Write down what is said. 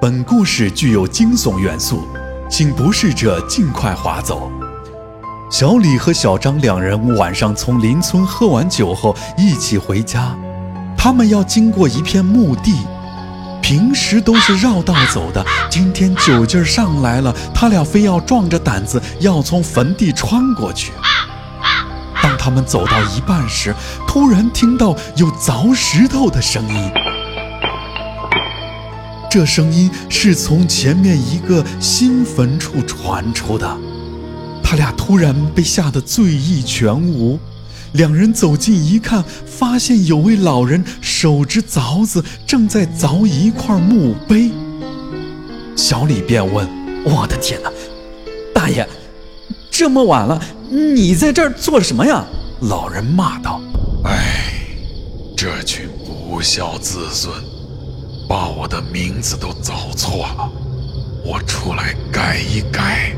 本故事具有惊悚元素，请不适者尽快划走。小李和小张两人晚上从邻村喝完酒后一起回家，他们要经过一片墓地，平时都是绕道走的，今天酒劲儿上来了，他俩非要壮着胆子要从坟地穿过去。当他们走到一半时，突然听到有凿石头的声音。这声音是从前面一个新坟处传出的，他俩突然被吓得醉意全无。两人走近一看，发现有位老人手执凿子，正在凿一块墓碑。小李便问：“我的天哪，大爷，这么晚了，你在这儿做什么呀？”老人骂道：“哎，这群不孝子孙！”把我的名字都找错了，我出来改一改。